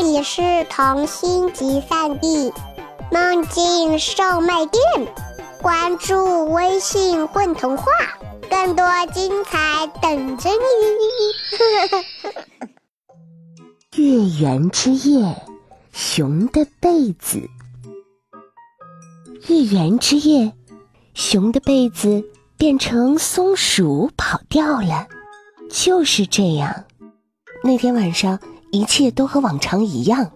这里是童心集散地，梦境售卖店。关注微信“混童话”，更多精彩等着你。月圆之夜，熊的被子。月圆之夜，熊的被子变成松鼠跑掉了。就是这样，那天晚上一切都和往常一样。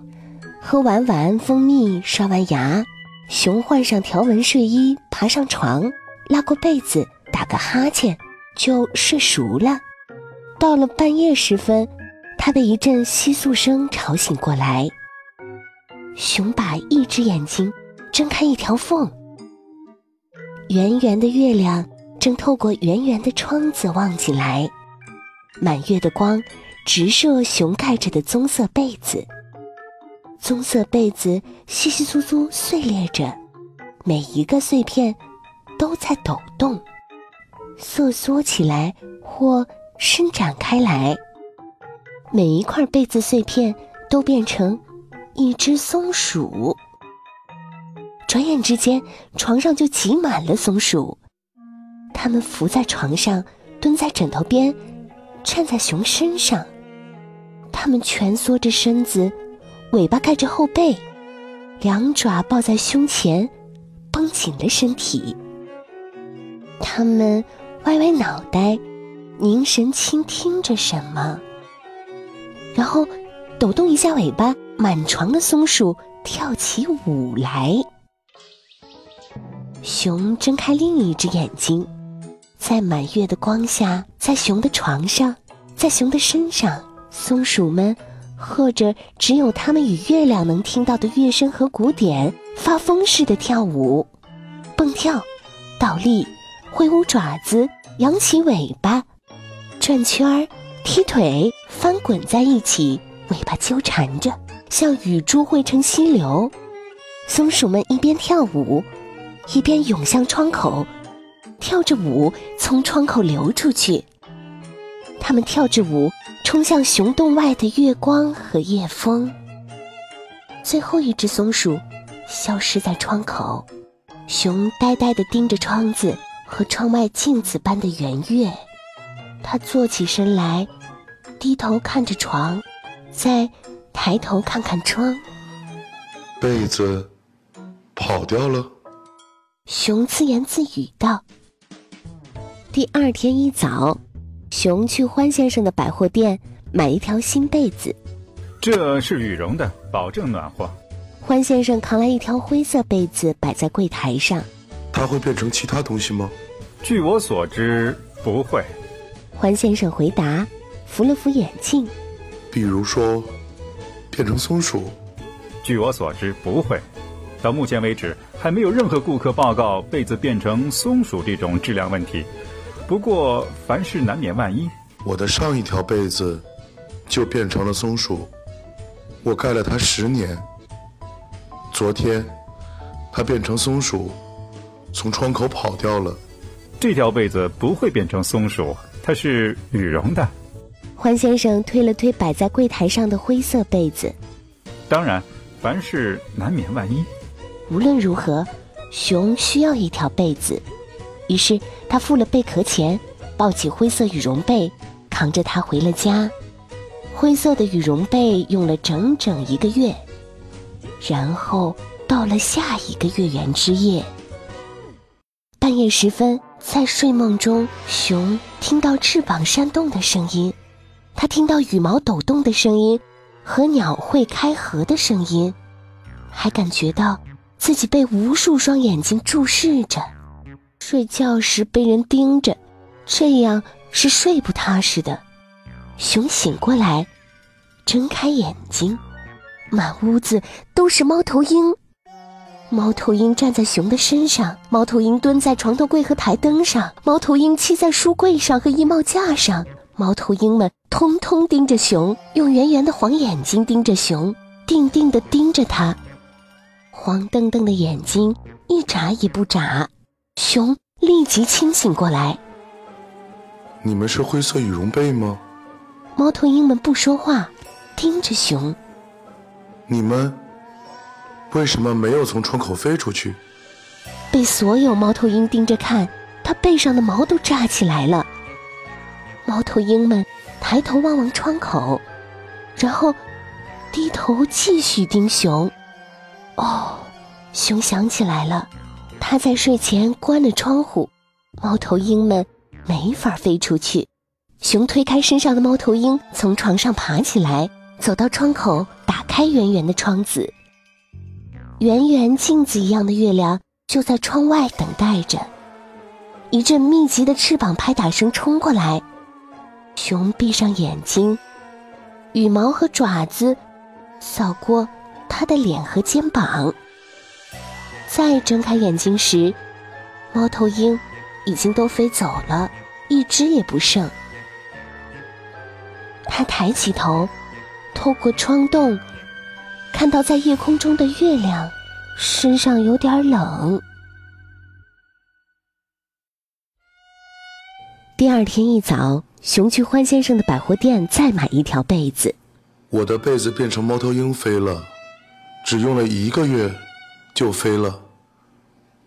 喝完晚安蜂蜜，刷完牙，熊换上条纹睡衣，爬上床，拉过被子，打个哈欠，就睡熟了。到了半夜时分，他被一阵窸窣声吵醒过来。熊把一只眼睛睁开一条缝，圆圆的月亮正透过圆圆的窗子望进来。满月的光直射熊盖着的棕色被子，棕色被子稀稀疏疏碎裂着，每一个碎片都在抖动，瑟缩起来或伸展开来。每一块被子碎片都变成一只松鼠。转眼之间，床上就挤满了松鼠，它们伏在床上，蹲在枕头边。站在熊身上，它们蜷缩着身子，尾巴盖着后背，两爪抱在胸前，绷紧了身体。它们歪歪脑袋，凝神倾听着什么，然后抖动一下尾巴，满床的松鼠跳起舞来。熊睁开另一只眼睛。在满月的光下，在熊的床上，在熊的身上，松鼠们和着只有它们与月亮能听到的乐声和鼓点，发疯似的跳舞，蹦跳，倒立，挥舞爪子，扬起尾巴，转圈儿，踢腿，翻滚在一起，尾巴纠缠着，像雨珠汇成溪流。松鼠们一边跳舞，一边涌向窗口。跳着舞从窗口流出去，他们跳着舞冲向熊洞外的月光和夜风。最后一只松鼠消失在窗口，熊呆呆地盯着窗子和窗外镜子般的圆月。他坐起身来，低头看着床，再抬头看看窗。被子跑掉了。熊自言自语道。第二天一早，熊去欢先生的百货店买一条新被子。这是羽绒的，保证暖和。欢先生扛来一条灰色被子，摆在柜台上。它会变成其他东西吗？据我所知，不会。欢先生回答，扶了扶眼镜。比如说，变成松鼠？据我所知，不会。到目前为止，还没有任何顾客报告被子变成松鼠这种质量问题。不过，凡事难免万一。我的上一条被子就变成了松鼠，我盖了它十年。昨天，它变成松鼠，从窗口跑掉了。这条被子不会变成松鼠，它是羽绒的。欢先生推了推摆在柜台上的灰色被子。当然，凡事难免万一。无论如何，熊需要一条被子。于是他付了贝壳钱，抱起灰色羽绒被，扛着它回了家。灰色的羽绒被用了整整一个月，然后到了下一个月圆之夜。半夜时分，在睡梦中，熊听到翅膀扇动的声音，他听到羽毛抖动的声音，和鸟会开合的声音，还感觉到自己被无数双眼睛注视着。睡觉时被人盯着，这样是睡不踏实的。熊醒过来，睁开眼睛，满屋子都是猫头鹰。猫头鹰站在熊的身上，猫头鹰蹲在床头柜和台灯上，猫头鹰栖在书柜上和衣帽架上。猫头鹰们通通盯着熊，用圆圆的黄眼睛盯着熊，定定地盯着它，黄澄澄的眼睛一眨也不眨。熊立即清醒过来。你们是灰色羽绒被吗？猫头鹰们不说话，盯着熊。你们为什么没有从窗口飞出去？被所有猫头鹰盯着看，它背上的毛都炸起来了。猫头鹰们抬头望望窗口，然后低头继续盯熊。哦，熊想起来了，他在睡前关了窗户，猫头鹰们没法飞出去。熊推开身上的猫头鹰，从床上爬起来，走到窗口，打开圆圆的窗子。圆圆镜子一样的月亮就在窗外等待着。一阵密集的翅膀拍打声冲过来，熊闭上眼睛，羽毛和爪子扫过他的脸和肩膀。再睁开眼睛时，猫头鹰已经都飞走了，一只也不剩。他抬起头，透过窗洞，看到在夜空中的月亮，身上有点冷。第二天一早，熊去欢先生的百货店再买一条被子。我的被子变成猫头鹰飞了，只用了一个月就飞了，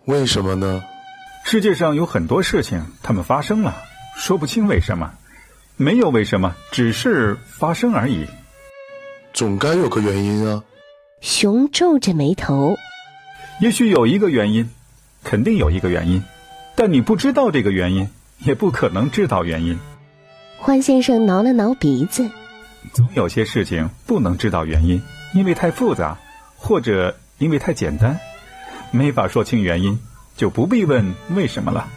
为什么呢？世界上有很多事情，它们发生了，说不清为什么。没有为什么，只是发生而已。总该有个原因啊！熊皱着眉头。也许有一个原因，肯定有一个原因，但你不知道这个原因，也不可能知道原因。欢先生挠了挠鼻子。总有些事情不能知道原因，因为太复杂，或者因为太简单，没法说清原因，就不必问为什么了。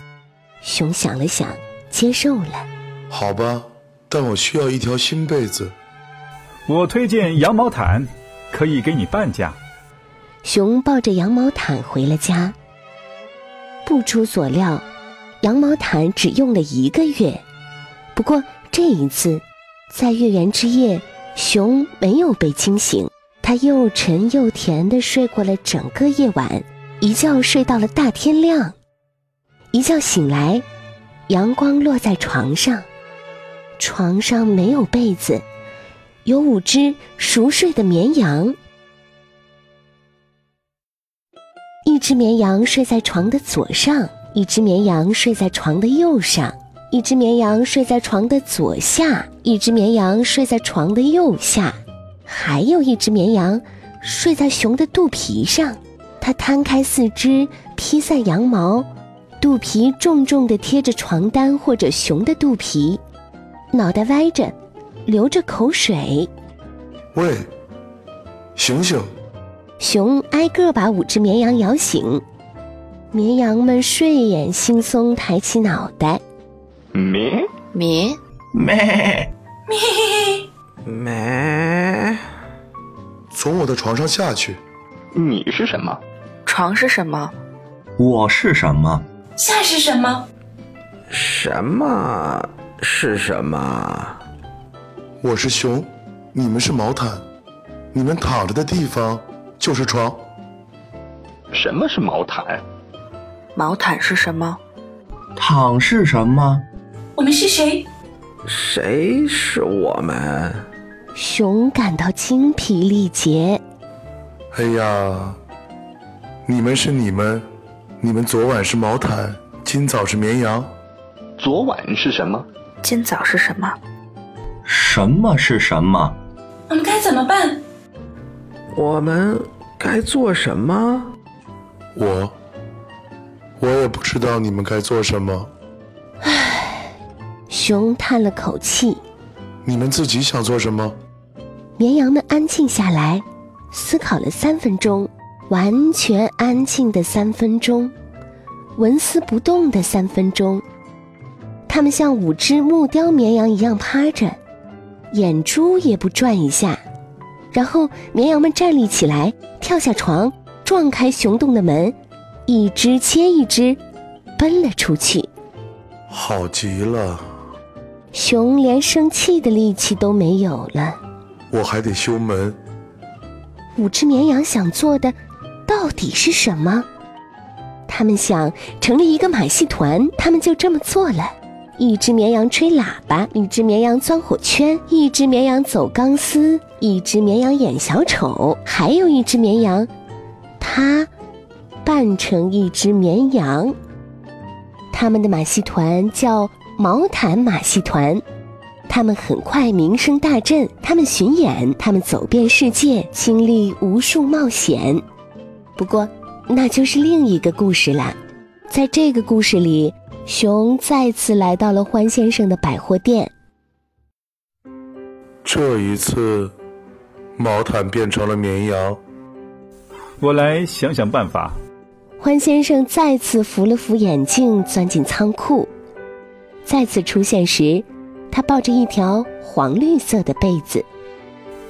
熊想了想，接受了。好吧，但我需要一条新被子。我推荐羊毛毯，可以给你半价。熊抱着羊毛毯回了家。不出所料，羊毛毯只用了一个月。不过这一次，在月圆之夜，熊没有被惊醒，他又沉又甜的睡过了整个夜晚，一觉睡到了大天亮。一觉醒来，阳光落在床上。床上没有被子，有五只熟睡的绵羊。一只绵羊睡在床的左上，一只绵羊睡在床的右上，一只绵羊睡在床的左下，一只绵羊睡在床的右下，还有一只绵羊睡在熊的肚皮上。它摊开四肢，披散羊毛，肚皮重重的贴着床单或者熊的肚皮。脑袋歪着，流着口水。喂，醒醒！熊挨个把五只绵羊摇醒。绵羊们睡眼惺忪，抬起脑袋。咩咩咩咩咩！从我的床上下去。你是什么？床是什么？我是什么？下是什么？什么？是什么？我是熊，你们是毛毯，你们躺着的地方就是床。什么是毛毯？毛毯是什么？躺是什么？我们是谁？谁是我们？熊感到精疲力竭。哎呀，你们是你们，你们昨晚是毛毯，今早是绵羊。昨晚是什么？今早是什么？什么是什么？我们该怎么办？我们该做什么？我，我也不知道你们该做什么。唉，熊叹了口气。你们自己想做什么？绵羊们安静下来，思考了三分钟，完全安静的三分钟，纹丝不动的三分钟。它们像五只木雕绵羊一样趴着，眼珠也不转一下。然后绵羊们站立起来，跳下床，撞开熊洞的门，一只接一只，奔了出去。好极了！熊连生气的力气都没有了。我还得修门。五只绵羊想做的，到底是什么？他们想成立一个马戏团，他们就这么做了。一只绵羊吹喇叭，一只绵羊钻火圈，一只绵羊走钢丝，一只绵羊演小丑，还有一只绵羊，它扮成一只绵羊。他们的马戏团叫毛毯马戏团，他们很快名声大振。他们巡演，他们走遍世界，经历无数冒险。不过，那就是另一个故事啦。在这个故事里，熊再次来到了欢先生的百货店。这一次，毛毯变成了绵羊。我来想想办法。欢先生再次扶了扶眼镜，钻进仓库。再次出现时，他抱着一条黄绿色的被子。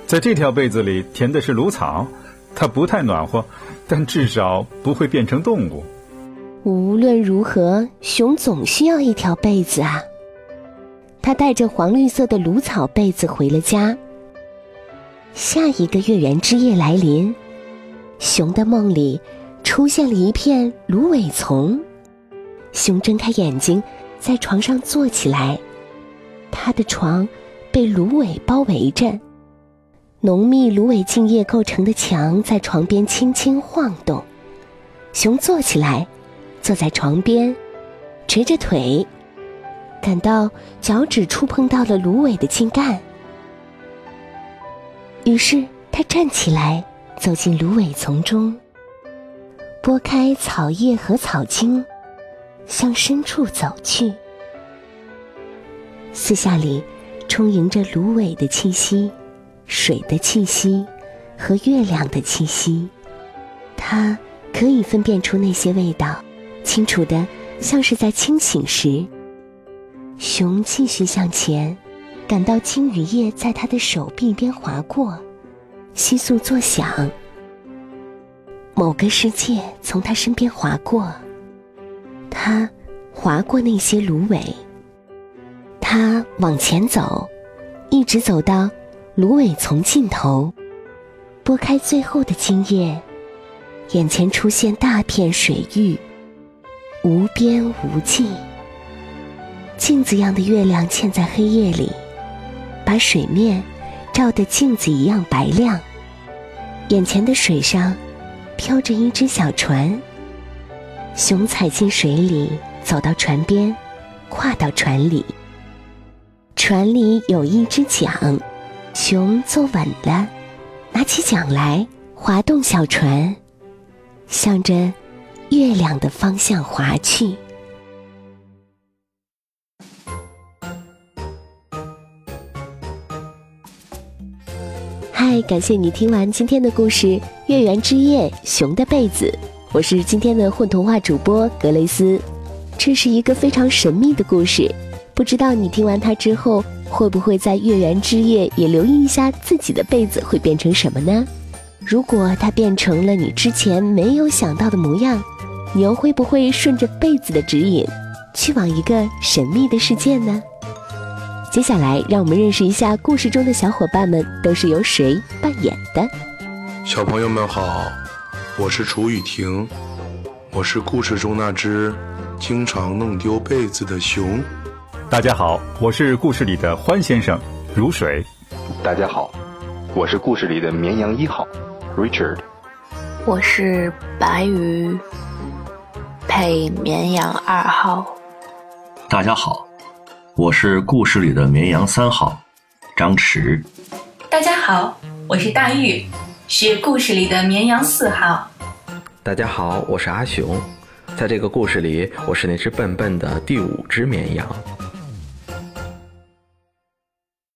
在这条被子里填的是芦草，它不太暖和，但至少不会变成动物。无论如何，熊总需要一条被子啊。他带着黄绿色的芦草被子回了家。下一个月圆之夜来临，熊的梦里。出现了一片芦苇丛，熊睁开眼睛，在床上坐起来。他的床被芦苇包围着，浓密芦苇茎叶构成的墙在床边轻轻晃动。熊坐起来，坐在床边，垂着腿，感到脚趾触碰到了芦苇的茎干。于是他站起来，走进芦苇丛中。拨开草叶和草茎，向深处走去。四下里充盈着芦苇的气息、水的气息和月亮的气息。它可以分辨出那些味道，清楚的像是在清醒时。熊继续向前，感到金羽叶在他的手臂边划过，窸窣作响。某个世界从他身边划过，他划过那些芦苇。他往前走，一直走到芦苇丛尽头，拨开最后的茎叶，眼前出现大片水域，无边无际。镜子样的月亮嵌在黑夜里，把水面照得镜子一样白亮。眼前的水上。飘着一只小船，熊踩进水里，走到船边，跨到船里。船里有一只桨，熊坐稳了，拿起桨来，划动小船，向着月亮的方向划去。嗨，感谢你听完今天的故事《月圆之夜》熊的被子。我是今天的混童话主播格雷斯。这是一个非常神秘的故事，不知道你听完它之后，会不会在月圆之夜也留意一下自己的被子会变成什么呢？如果它变成了你之前没有想到的模样，你又会不会顺着被子的指引，去往一个神秘的世界呢？接下来，让我们认识一下故事中的小伙伴们都是由谁扮演的。小朋友们好，我是楚雨婷，我是故事中那只经常弄丢被子的熊。大家好，我是故事里的欢先生，如水。大家好，我是故事里的绵羊一号，Richard。我是白鱼，配绵羊二号。大家好。我是故事里的绵羊三号，张弛。大家好，我是大玉，是故事里的绵羊四号。大家好，我是阿雄，在这个故事里，我是那只笨笨的第五只绵羊。